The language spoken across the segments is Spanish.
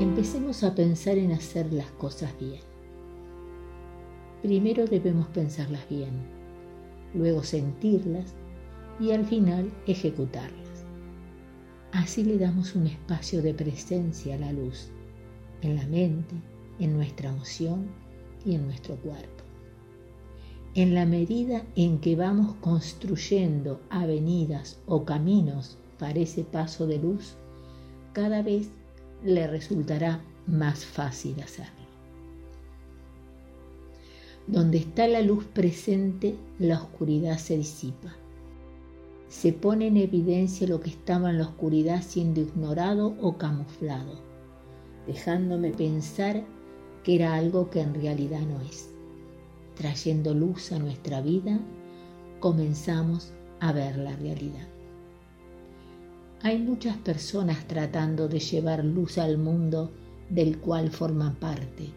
Empecemos a pensar en hacer las cosas bien. Primero debemos pensarlas bien, luego sentirlas y al final ejecutarlas. Así le damos un espacio de presencia a la luz, en la mente, en nuestra emoción y en nuestro cuerpo. En la medida en que vamos construyendo avenidas o caminos para ese paso de luz, cada vez le resultará más fácil hacerlo. Donde está la luz presente, la oscuridad se disipa. Se pone en evidencia lo que estaba en la oscuridad siendo ignorado o camuflado, dejándome pensar que era algo que en realidad no es. Trayendo luz a nuestra vida, comenzamos a ver la realidad. Hay muchas personas tratando de llevar luz al mundo del cual forman parte,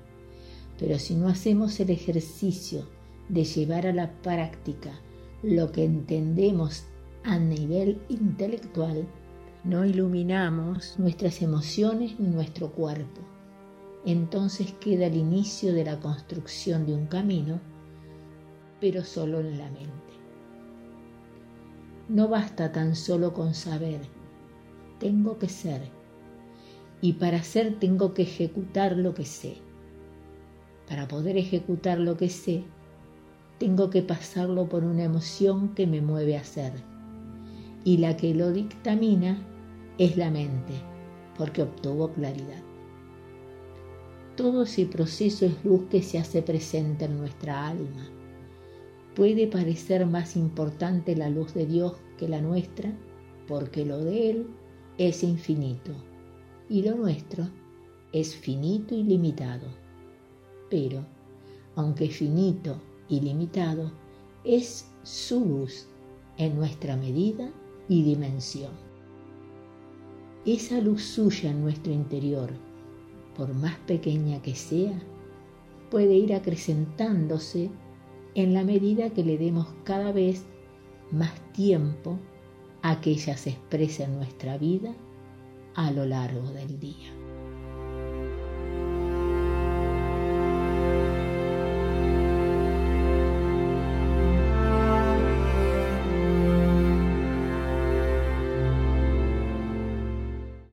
pero si no hacemos el ejercicio de llevar a la práctica lo que entendemos a nivel intelectual, no iluminamos nuestras emociones ni nuestro cuerpo. Entonces queda el inicio de la construcción de un camino, pero solo en la mente. No basta tan solo con saber, tengo que ser. Y para ser tengo que ejecutar lo que sé. Para poder ejecutar lo que sé, tengo que pasarlo por una emoción que me mueve a ser. Y la que lo dictamina es la mente, porque obtuvo claridad. Todo ese proceso es luz que se hace presente en nuestra alma. Puede parecer más importante la luz de Dios que la nuestra, porque lo de Él es infinito y lo nuestro es finito y limitado. Pero, aunque finito y limitado, es su luz en nuestra medida y dimensión. Esa luz suya en nuestro interior, por más pequeña que sea, puede ir acrecentándose en la medida que le demos cada vez más tiempo a que ella se nuestra vida a lo largo del día.